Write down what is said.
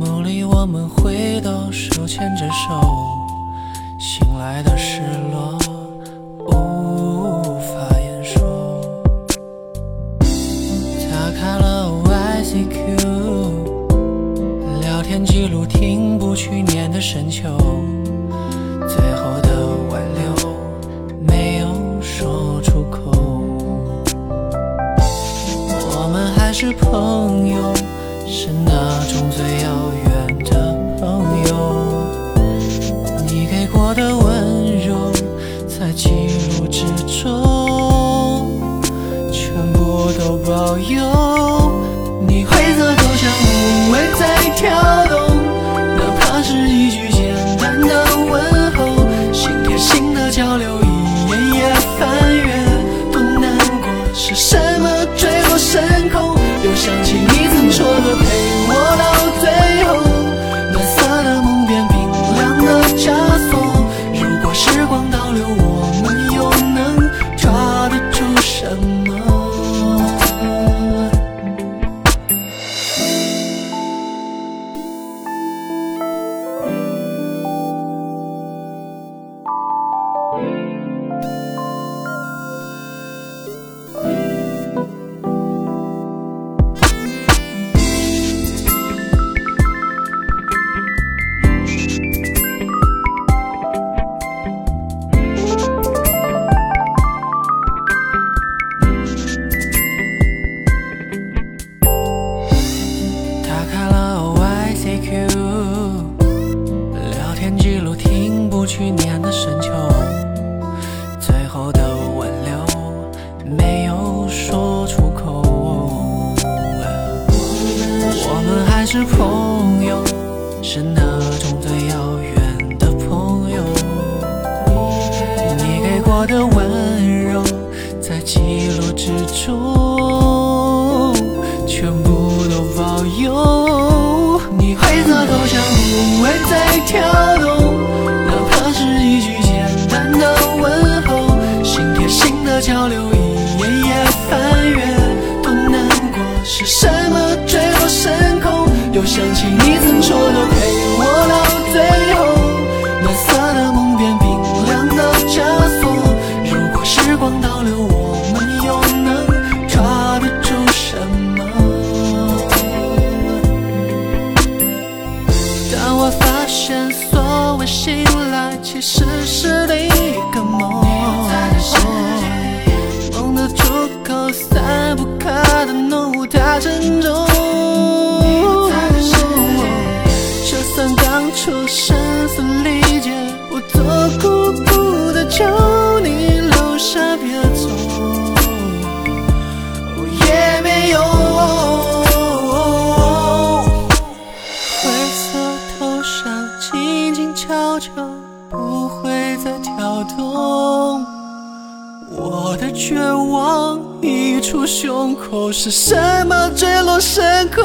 梦里我们回到手牵着手，醒来的失落无法言说。打开了 YCQ，聊天记录停不去年的深秋，最后的挽留没有说出口。我们还是朋友，是那种最遥远的朋友。你给过的温柔，在记录之中，全部都保有。你灰色头像无谓在跳动，哪怕是一句简单的问候，心贴心的交流，一页页翻阅，多难过，是什停不去年的深秋，最后的挽留没有说出口。我们还是朋友，是那种最遥远的朋友。你给过的温柔，在记录之中，是什么坠落深空？又想起你曾说的声嘶力竭，我做孤独的求你留下别走，也没用。灰色头像静静悄悄，不会再跳动。我的绝望溢出胸口，是什么坠落深空？